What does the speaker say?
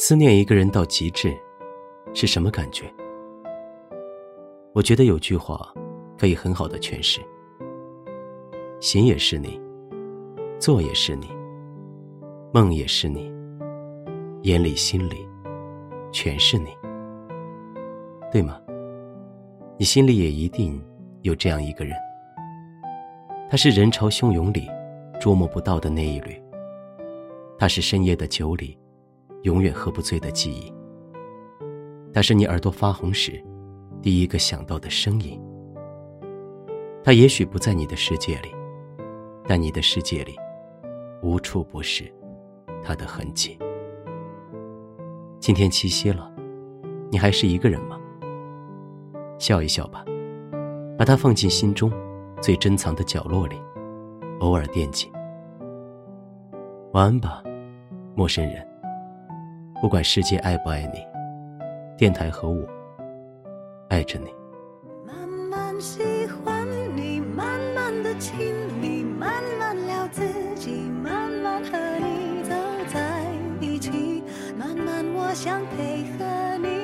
思念一个人到极致，是什么感觉？我觉得有句话可以很好的诠释：行也是你，坐也是你，梦也是你，眼里心里全是你，对吗？你心里也一定有这样一个人，他是人潮汹涌里捉摸不到的那一缕，他是深夜的酒里。永远喝不醉的记忆，它是你耳朵发红时第一个想到的声音。它也许不在你的世界里，但你的世界里无处不是它的痕迹。今天七夕了，你还是一个人吗？笑一笑吧，把它放进心中最珍藏的角落里，偶尔惦记。晚安吧，陌生人。不管世界爱不爱你，电台和我爱着你。慢慢喜欢你，慢慢的亲密，慢慢聊自己，慢慢和你走在一起，慢慢我想配合你。